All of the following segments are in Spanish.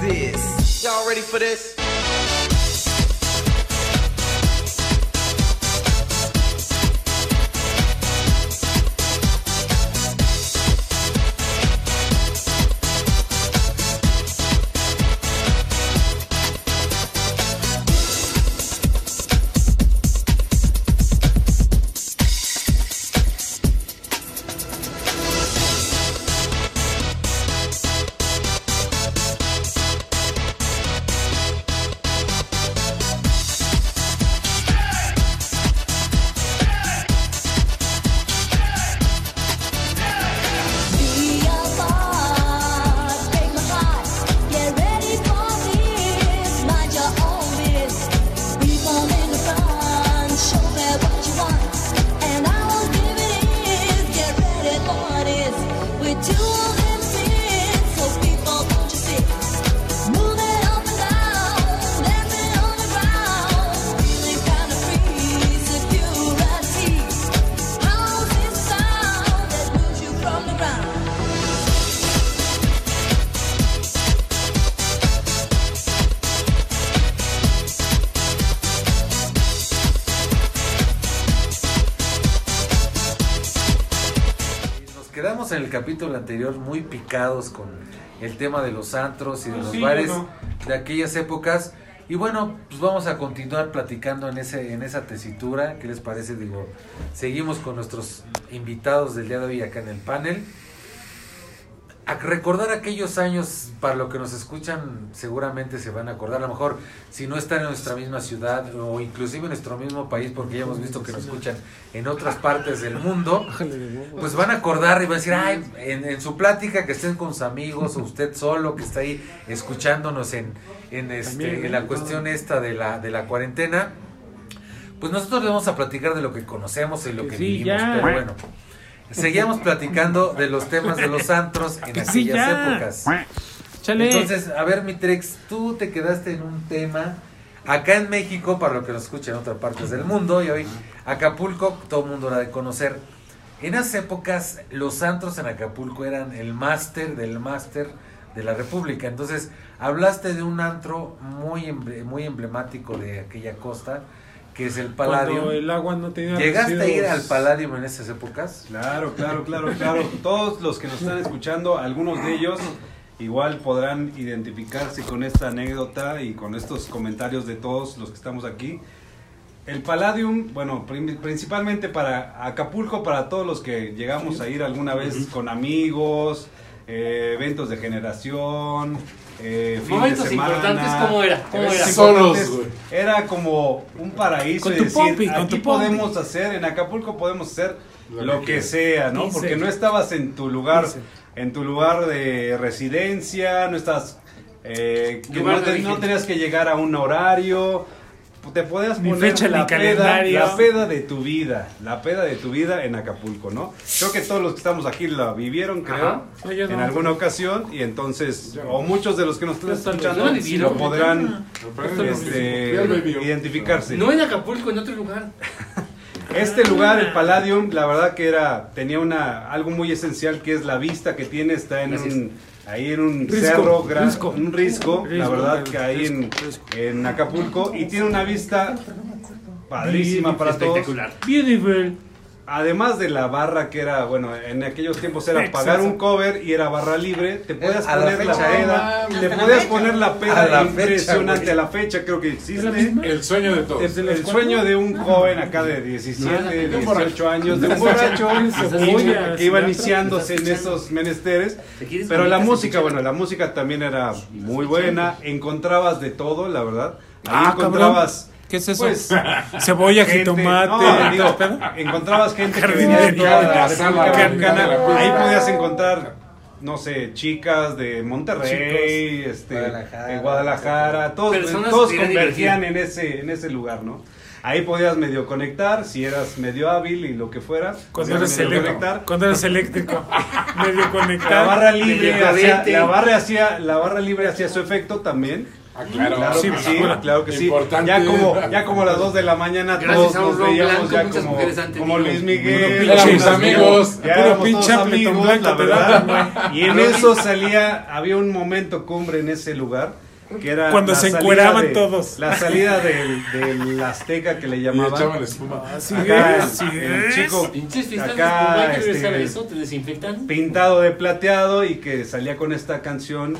this. Y'all ready for this? what is. We're two en el capítulo anterior muy picados con el tema de los antros y de Ah, los sí, bares ¿no? de aquellas épocas. Y bueno, pues vamos a continuar platicando en ese en esa tesitura. ¿Qué les parece? Digo, seguimos con nuestros invitados del día de hoy acá en el panel. A recordar aquellos años, para lo que nos escuchan, seguramente se van a acordar. A lo mejor, si no están en nuestra misma ciudad o inclusive en nuestro mismo país, porque ya hemos visto que nos escuchan en otras partes del mundo, pues van a acordar y van a decir, ay, en, en su plática que estén con sus amigos o usted solo que está ahí escuchándonos en, en, este, en la ¿no? cuestión esta de la, de la cuarentena, pues nosotros le vamos a platicar de lo que conocemos y lo que Sí, vivimos, ya. pero bueno. Seguíamos platicando de los temas de los antros en Que aquellas ya. épocas. Chale. Entonces, a ver, mi Trex, tú te quedaste en un tema. Acá en México, para lo que nos escuchan en otras partes del mundo, y hoy Acapulco, todo el mundo era de conocer. En esas épocas, los antros en Acapulco eran el máster del máster de la República. Entonces, hablaste de un antro muy, muy emblemático de aquella costa, que es el Palladium. Cuando el agua no tenía ¿Llegaste a ir al Palladium en esas épocas? Claro, claro, claro, claro. Todos los que nos están escuchando, algunos de ellos igual podrán identificarse con esta anécdota y con estos comentarios de todos los que estamos aquí. El Palladium, bueno, principalmente para Acapulco, para todos los que llegamos a ir alguna vez con amigos, eh, eventos de generación, eh, fin Momentos de semana. importantes, ¿cómo era? ¿Cómo era? Solos, güey. Era como un paraíso Con y tu decir, pompi, con aquí tu pompi. podemos hacer, en Acapulco podemos hacer Lo lo, que sea, ¿no? Dice. Porque no estabas en tu lugar, Dice. en tu lugar de residencia, no estás, eh, que no, te- no tenías que llegar a un horario, te podías Ni poner ni la peda, la peda de tu vida, la peda de tu vida en Acapulco, ¿no? Creo que todos los que estamos aquí la vivieron, creo. No, yo en no. alguna ocasión y entonces, o muchos de los que nos están escuchando lo podrán este, identificarse. No en Acapulco, en otro lugar. Este lugar, el Palladium, la verdad que era tenía una algo muy esencial que es la vista que tiene, está en Gracias. un ahí en un Risco, cerro, gran- risco. un risco, la verdad que ahí en, Acapulco y tiene una vista padrísima para todos. Espectacular. Beautiful. Además de la barra que era, bueno, en aquellos tiempos era Exacto. pagar un cover y era barra libre, te podías A la poner la, fecha, ¿eh? peda, No te podías poner la A peda la impresionante fecha, a la fecha, creo que ¿Es la existe. El sueño de todos. El sueño de un joven acá de 17, De un 18 años, de un borracho que iba iniciándose en esos menesteres. ¿Te quieres Pero la ¿Te música, bueno, la música también era muy buena. Encontrabas de todo, la verdad. Ahí Ah, encontrabas. ¿Qué es eso? Pues, Cebolla, gente- jitomate. no, digo, encontrabas gente que venía de toda la República la Ahí podías encontrar, no sé, chicas de Monterrey, este, Guadalajara. de Guadalajara, todos, Personas todos convergían en ese, en ese lugar, ¿no? Ahí podías medio conectar, si eras medio hábil y lo que fuera, Cuando medio eléctrico. conectar. Cuando eres eléctrico. Medio La conectado. barra libre la barra hacía, la barra libre hacía su efecto también. Ah, claro. Claro Sí, que sí, claro que sí. importante. Ya como, ya como a las 2 de la mañana Gracias todos nos veíamos blanco, ya como, como Luis Miguel. Puro pinche- amigos. Puro pinche amigos, blanco la verdad. Y en eso salía, había un momento cumbre en ese lugar. Que era Cuando se encueraban de- todos. La salida del, del Azteca que le Y llamaban. echaban espuma. Así Acá, es, así el es. chico Pinches Acá, de espuma, hay que regresar a este, eso, te desinfectan. pintado de plateado y que salía con esta canción,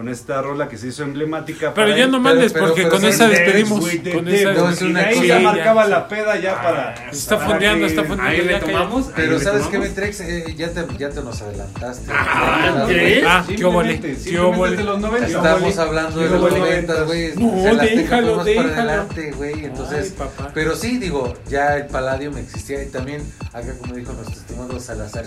con esta rola que se hizo emblemática. Pero para ya él. no mandes pero- porque pero con esa despedimos. with Con esa Y ahí ya marcaba la peda ya para. Está fondeando, que- está fondeando. Ahí le tomamos. ahí Pero ¿sabes qué, tomamos. Metrex? Eh, ya, te, ya te nos adelantaste. Ah, ¿crees? Ah, qué Simplemente, qué 90. Estamos hablando de los los 90, güey. No, déjalo, déjalo. güey. Entonces, pero sí, digo, ya el Palladium existía y también, acá como dijo nuestro estimado Salazar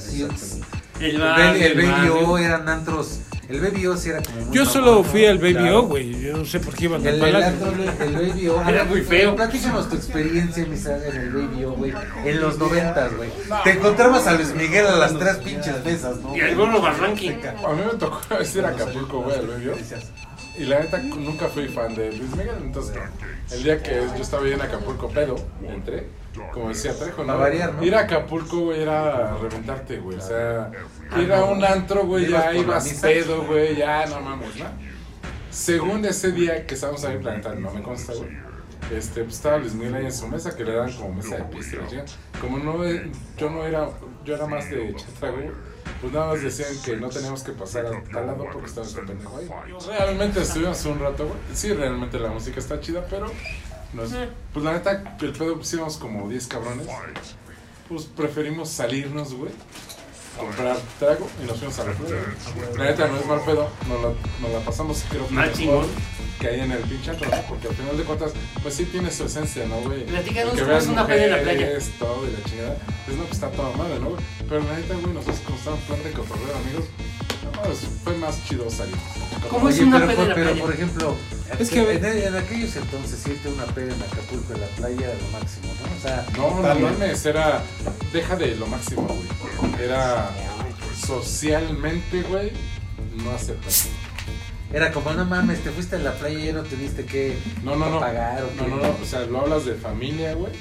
El el, el el Baby O barrio. eran antros. El Baby O sí era como muy Yo solo fui al Baby Claro. O, güey. Yo no sé por qué iban al El, el, Baby O. Era muy feo. Platícanos tu experiencia, Misal, en el Baby O, güey. En los noventas, güey. Te encontrabas a Luis Miguel a las tres pinches mesas, ¿no? Y gorro Barranqui. A mí me tocó ir a Acapulco, güey, al bebé. Y la neta nunca fui fan de Luis Miguel, entonces el día que yo estaba ahí en Acapulco pedo, entré, como decía Trejo, ¿no? Variar, ¿no? Ir a Acapulco, güey, era reventarte, güey, o sea, ir a un antro, güey, ya ibas pedo, güey, ya no mames, ¿no? Según ese día que estábamos ahí plantando, no me consta, güey. Este, pues estaba Luis Miguel ahí en su mesa, que le daban como mesa de pista. Como no, eh, yo no era, yo era más de chatra, güey. Pues nada más decían que no teníamos que pasar a tal lado porque estaba este pendejo ahí. Realmente estuvimos un rato, güey. Sí, realmente la música está chida, pero nos- pues la neta, el pedo pues íbamos como 10 cabrones. Pues preferimos salirnos, güey. Comprar trago y nos fuimos a la playa. La neta no es mal pedo, nos la, nos la pasamos creo que mejor que hay en el pinche antro, ¿no? porque al final de cuentas, pues sí tiene su esencia, ¿no, güey? Platícanos cómo veas es una peda en la playa. mujeres, todo y la chingada, pues no, pues está toda madre, ¿no, güey? Pero la neta, güey, nosotros como estábamos plan de cotorreo, amigos, no, pues, fue más chido salir. ¿Cómo es una pero, peda en la pero, playa? por ejemplo, Es que- en, en aquellos entonces irte una peda en Acapulco en la playa era lo máximo, ¿no? O sea, No, no mames, era. Deja de lo máximo, güey. Era socialmente, güey, no aceptable. era como, no mames, te fuiste a la playa y ya no tuviste que No, no, no. pagar o No, qué. no, no. O sea, lo hablas de familia, güey.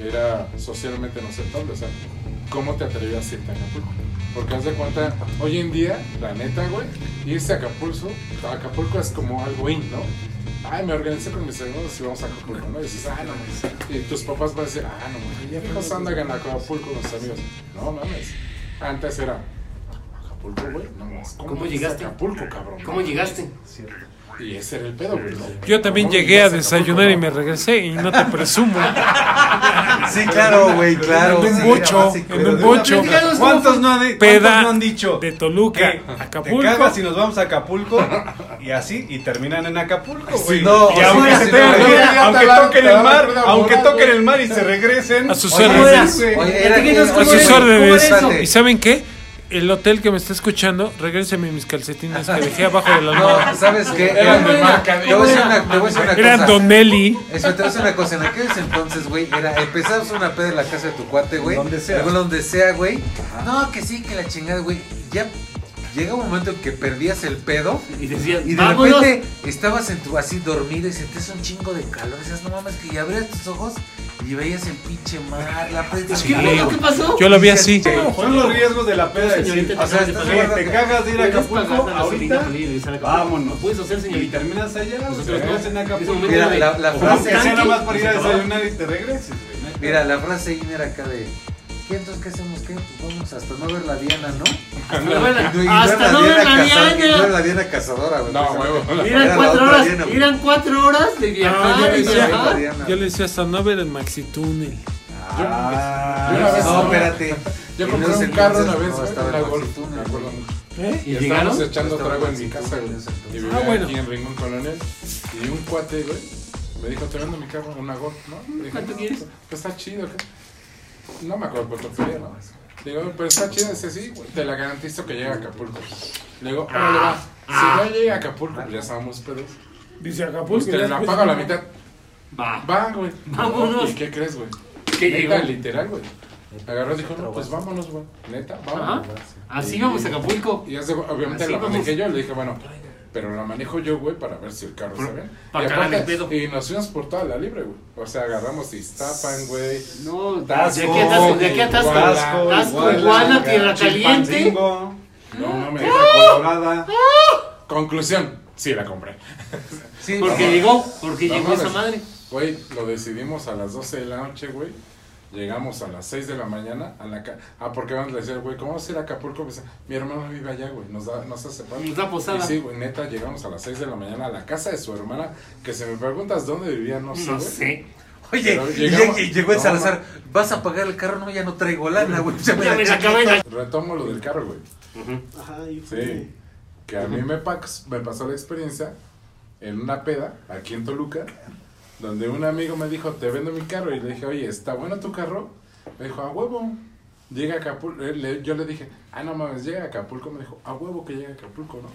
Era socialmente no aceptable. O sea, ¿cómo te atrevías a irte a Acapulco? Porque haz de cuenta, hoy en día, la neta, güey, irse a Acapulco, Acapulco es como algo in, ¿no? Ay, me organicé con mis amigos y vamos a Acapulco, ¿no? Y dices, ah, no mames. Y tus papás van a decir, ah, no mames, ya fijos andan en Acapulco con sus amigos. No mames. Antes era, Acapulco, güey, no mames. ¿Cómo a llegaste? Acapulco, cabrón. ¿Cómo llegaste? Y ese era el pedo, güey. Yo también ¿Cómo llegué a Acapulco, desayunar y me regresé y no te presumo. Sí, claro, güey, claro. En un bocho, en un bocho. ¿Cuántos no, han, Peda cuántos no han dicho? de Toluca que a Te Acapulco. cagas y nos vamos a Acapulco y así y terminan en Acapulco, güey. no, y aunque, sí, no, aunque toquen el mar, aunque toquen el mar y se regresen. A sus órdenes. A sus órdenes. ¿Y saben qué? El hotel que me está escuchando, regréseme mis calcetines que dejé abajo de la almohada. No, ¿sabes qué? Eran de marca, Te voy a decir ¿cómo una, era? te voy a decir una Era cosa. Don Nelly. Eso, te voy a decir una cosa, en aquellos entonces, güey, era, empezabas una peda en la casa de tu cuate, güey. Donde sea. Donde sea, güey. No, que sí, que la chingada, güey. Ya llega un momento en que perdías el pedo Y decían, y de vámonos. repente estabas en tu así dormido y sentías un chingo de calor. Decías, no mames, que ya abrías tus ojos y veías el pinche mar, la peda. ¿Qué pedo? ¿Qué pasó? Yo lo vi así. Son los riesgos de la peda. de Señorita, o sea, te te cagas de ir a Acapulco ahorita. y. Vámonos. Lo puedes hacer, Y señorita. terminas allá, Nosotros ustedes no. vas en Acapulco. Mira, la- la o frase- nada más para ir a desayunar y te regreses. Mira, la frase era acá de. ¿Qué entonces qué hacemos? ¿Qué? Pues vamos hasta no ver la Diana, ¿no? Hasta no ver la- Y no- Hasta no ver la no Diana. la Diana cazadora, güey. No, huevo. Eran Era la cuatro horas. Diana, güey. Eran cuatro horas de No, viajar yo le decía- viajar. Diana. Yo le decía hasta no ver el Maxi Túnel. Ah, Yo una vez- No, espérate. Yo compré no un carro una vez, no, güey, estaba una el Golf, Maxitúnel, me acuerdo güey. mucho. ¿Eh? Y ¿Y estábamos echando trago en mi casa, güey. Y vivía Ah, bueno. aquí en Rincón Colonial. Y un cuate, güey, me dijo, te vendo mi carro, una Golf, ¿no? ¿Cuánto "No, quieres? Pues está chido, ¿qué? No me acuerdo cuánto pedía, ¿no? Digo, pero está chido, dice, sí, güey, te la garantizo que llega a Acapulco. Le digo, órale, va. Si no llega a Acapulco, pues ya estábamos pedos. Dice Pues Acapulco. te la pago a la mitad. Va. Va, güey. Vámonos. ¿Y qué crees, güey? ¿Qué Neta, llegó? literal, güey. Agarró y dijo, no, pues vámonos, güey. Neta, vámonos. Así vamos a Acapulco. Y hace, obviamente la manequé yo, le dije, bueno, pero la manejo yo, güey, para ver si el carro ve. para y, aparte- el pedo. y nos fuimos por toda la libre, güey. O sea, agarramos Iztapan, güey. No, de Tasco, aquí a Tasco, de aquí a Tasco. Iguala, Tierra Caliente. Chilpancingo, No mames. Colorada. Conclusión, sí la compré. Sí, Porque no, llegó, porque no llegó esa madre. Güey, lo decidimos a las 12 de la noche, güey. Llegamos a las 6 de la mañana a la ca Ah, porque vamos a decir, güey, ¿cómo vamos a ir a Acapulco? Mi hermano vive allá, güey. Nos, da, nos hace paro. Nos da posada. Y sí, güey, neta, llegamos a las 6 de la mañana a la casa de su hermana. Que si me preguntas dónde vivía, no sé, No güey. sé. Oye, y, llegamos- y llegó el No, Salazar, ¿vas a pagar el carro? No, ya no traigo lana, güey. Ya me Ya la me la chingué. acabé la- Retomo lo del carro, güey. Ay, Sí. Que a mí me, me pasó la experiencia en una peda aquí en Toluca, donde un amigo me dijo, te vendo mi carro. Y le dije, oye, ¿está bueno tu carro? Me dijo, a huevo. Llega a Acapulco. Yo le dije, ah, no mames, llega a Acapulco. Me dijo, a huevo que llega a Acapulco, ¿no?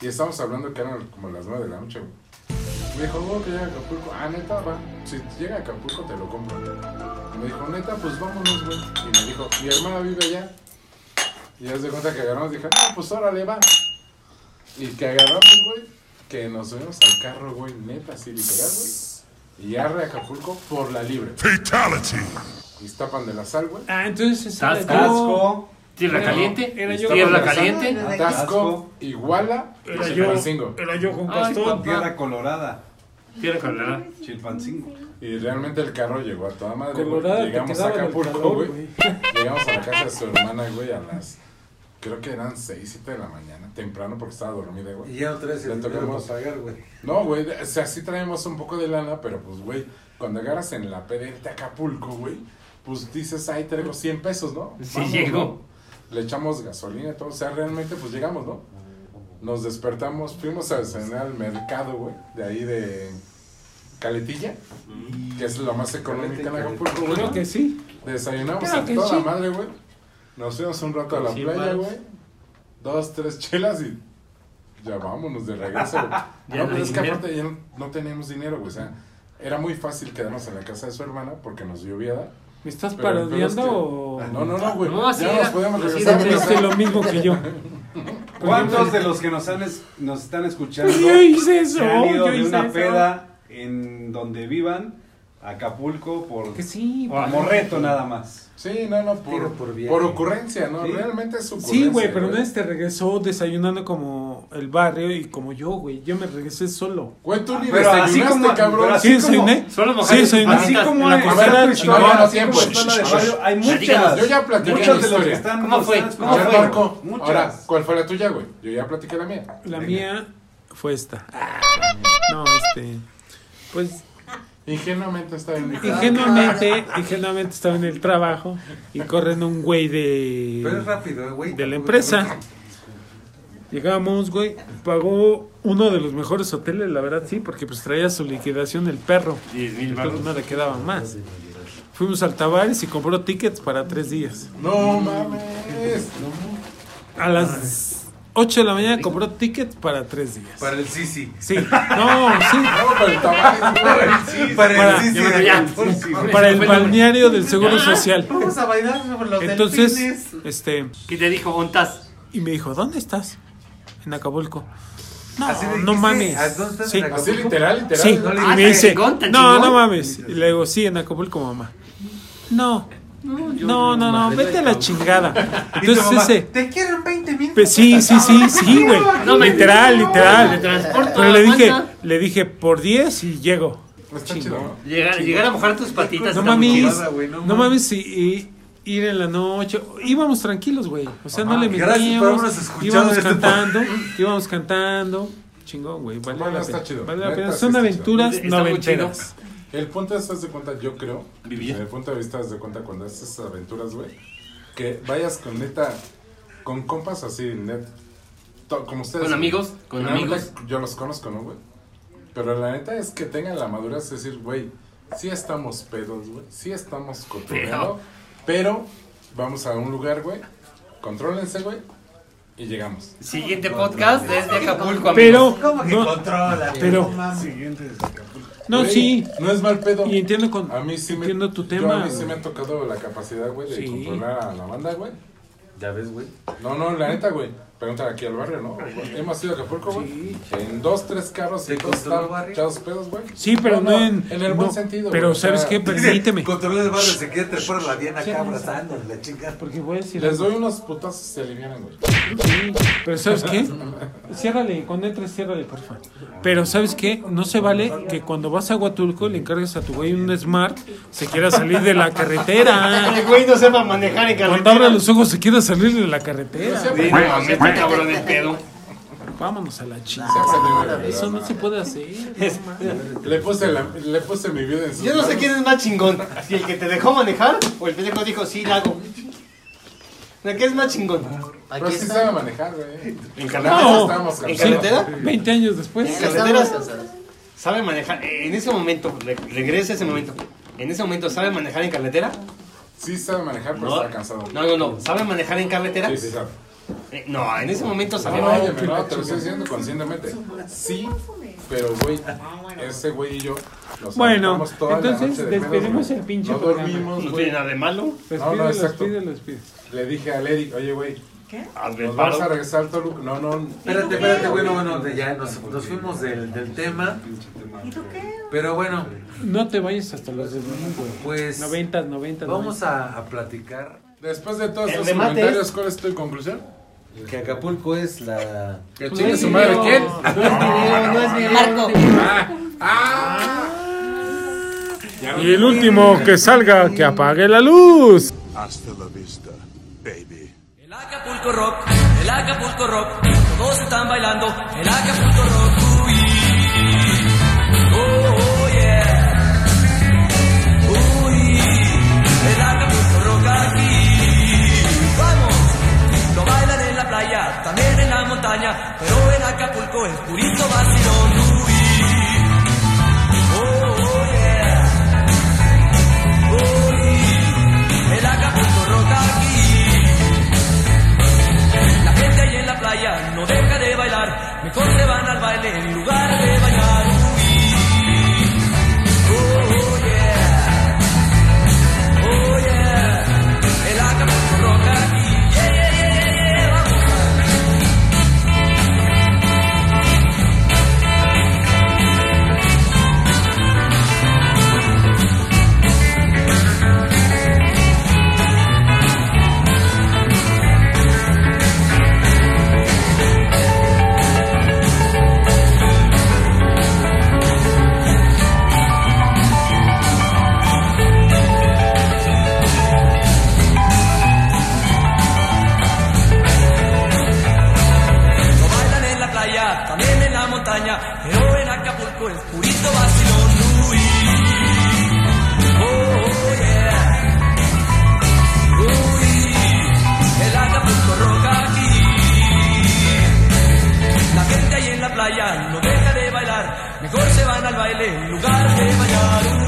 Y estábamos hablando que eran como las 9 de la noche. Me dijo, a huevo que llega a Acapulco. Ah, neta, va. Si llega a Acapulco, te lo compro. Me dijo, neta, pues vámonos, güey. Y me dijo, mi hermana vive allá. Y ya se cuenta que agarramos dije, no, pues órale, va. Y que agarramos, güey, que nos subimos al carro, güey, neta, así literal, güey. Y arre a Acapulco por la libre. Fatality. Y tapan de la sal, güey. Ah, entonces era Tasco. Tierra No, Caliente. era yo. Tierra Caliente. Tasco. Iguala Era yo. Chilpancingo. Era yo con. Tierra Colorada. Tierra Colorada. Chilpancingo. Y realmente el carro llegó a toda madre. Colorada, Llegamos a Acapulco, güey. Llegamos a la casa de su hermana, güey, a las... Creo que eran 6, 7 de la mañana, temprano porque estaba dormida, güey. Y ya no traes Le tocamos. para pagar, güey. No, güey, o sea, sí traemos un poco de lana, pero pues, güey, cuando agarras en la PD de Acapulco, güey, pues dices, ay, traigo 100 pesos, ¿no? Sí, Vamos, llegó. ¿no? Le echamos gasolina y todo, o sea, realmente, pues llegamos, ¿no? Nos despertamos, fuimos a cenar al mercado, güey, de ahí de Caletilla, que es lo más económico en Acapulco, güey. Creo que sí. Desayunamos que toda sí. madre, güey. Nos fuimos un rato a la playa, güey. Dos, tres chelas y ya vámonos de regreso, no, no pero es que dinero. aparte ya no, no teníamos dinero, güey. O sea, era muy fácil quedarnos en la casa de su hermana porque nos llovía. ¿Me estás pedo es parodiando que- o...? No, no, no, güey. No, ya era. nos podíamos regresar. era. lo mismo que yo. ¿Cuántos de los que nos, han es- nos están escuchando Yo hice eso, se han ido yo de hice una eso. peda en donde vivan, Acapulco, por Que sí. como reto nada más? Sí, no, no, por, por, por ocurrencia, ¿no? Sí. Realmente es ocurrencia. Sí, güey, pero no es te regresó desayunando como el barrio y como yo, güey. Yo me regresé solo. Güey, tú ni Pero así como- cabrón. pero así ¿Sí como- desayuné? Solo Sí, mojaste desayuné. Así como la es- cocina. era No, no, chingón. tiempo. Así como está la de hay muchas. yo ya platiqué Muchos la de los que están, ¿Cómo fue? ¿Cómo fue? Marco, Muchas. ahora, ¿cuál fue la tuya, güey? Yo ya platiqué la mía. La mía fue esta. No, este. Pues Ingenuamente estaba en mi casa. ingenuamente, ingenuamente estaba en el trabajo y corren un güey Pero es de, rápido, güey. de la empresa. Llegamos, güey, pagó uno de los mejores hoteles, la verdad sí, porque pues traía su liquidación el perro. 10 mil Entonces baros. no le quedaba más. Fuimos al Tavares y compró tickets para tres días. No mames. A las 8 de la mañana compró tickets para tres días. Para el Sisi. Sí, no, sí. No, pero el güey. Para Para- el Sisi. De ya. Acapulco. Para el balneario del Seguro Social. Vamos a bailar sobre los Entonces, delfines. este, ¿Qué te dijo? ¿Ontas? y me dijo, ¿dónde estás? En Acapulco. No, Así no mames. ¿a dónde estás Sí. en Acapulco? Así literal, literal. Sí, no Ah, me dice, no, no mames. Y le digo, sí, en Acapulco, mamá. No, no, no, no, vete a la chingada. Entonces ese, Te quiero en 20 pues sí, sí, sí, sí, güey. No Literal, Me literal. transporto. Pero le dije, le dije, por 10 y llego. Está chido. Llegar, llegar a mojar tus patitas. No mames, no no mames. y, y ir en la noche. Íbamos tranquilos, güey. O sea, no Ajá, le gracias por metíamos. Íbamos este cantando, íbamos cantando. Chingón, güey. Vale Bueno, la está chido. Vale la pena. Son aventuras chido. Está noventeras. El punto es, haz de cuenta, yo creo, Vivir. desde el punto de vista, haz de cuenta, cuando haces esas aventuras, güey, que vayas con neta, con compas así, net, to- como ustedes. Con amigos, con amigos. Yo los conozco, ¿no, güey? Pero la neta es que tengan la madurez de decir, güey, sí estamos pedos, güey, sí estamos cotorreando, pero vamos a un lugar, güey, contrólense, güey, y llegamos. Siguiente podcast desde Acapulco, amigos. Pero, ¿Cómo que no, controla? pero- No mames. no, Güey, sí. No es mal pedo. Y entiendo, con, A mí sí me, entiendo tu yo tema. a mí sí me ha tocado la capacidad, güey, de Sí. controlar a la banda, güey. Ya ves, güey. No, no, la neta, güey. Pregúntale aquí al barrio, ¿no? Hemos ido a Acapulco, güey. En dos, tres carros y ¿Te todos están barrio? echados pedos, güey. Sí, pero no, en. En el buen no, sentido. Pero güey, ¿sabes qué? Permíteme. Controló el barrio, se quiere trepar la Diana acá abrazando la chingada. Porque voy a decir. Les doy unos putazos y se alivianan, güey. Sí, pero ¿sabes qué? Ciérrale, cuando entres, ciérrale, porfa. Pero ¿sabes qué? No se vale que cuando vas a Huatulco le encargues a tu güey un Smart, se quiera salir de la carretera. El güey no sepa manejar en Cuando carretera. abra los ojos se quiera salir de la carretera. Sí, no, está cabrón el pedo. Vámonos a la güey. Eso no se puede hacer. Le puse, la- le puse mi vida en sus Yo no sé quién es más chingón. Si el que te dejó manejar o el pendejo dijo, sí, la hago. ¿De qué es más chingón? Pero sí sabe manejar, güey. ¿En No. carretera? Estábamos ¿En carretera? 20 años después. En carreteras sabe manejar. En ese momento, re- regresa a ese momento. En ese momento, ¿sabe manejar en carretera? Sí sabe manejar, pero está cansado. No, no, no. ¿Sabe manejar en carretera? Sí, sí sabe. Eh, No, en ese momento No, sabía no, óyeme, no, te lo estoy diciendo conscientemente. Sí, pero güey, ese güey y yo nos Bueno, toda la entonces noche de pedos, despedimos güey. el pinche No programa. dormimos, No güey. tiene nada de malo. Despídelo, no, exacto. Le dije al Eric, oye, güey, el nos vamos a paro. regresar al Toluca. No, no, Espérate, espérate, bueno, bueno, de- ya nos, nos fuimos del, del tema. Pero bueno, No te vayas hasta los de domingo. pues 90, 90. vamos a, a platicar después de todos El estos remate comentarios, ¿cuál es tu conclusión? Que Acapulco es la... Que chingue su madre, ¿quién? No es video, no es video. Marco. ¡Ah! Y el último que salga, que apague la luz. Hasta la vista, baby. El Acapulco Rock, el Acapulco Rock, todos están bailando, el Acapulco Rock, pero en Acapulco es purito vacilón. Uy. Oh, oh, yeah. Uy, el Acapulco Rock aquí. La gente ahí en la playa no deja de bailar, mejor se van al baile en lugar de bailar.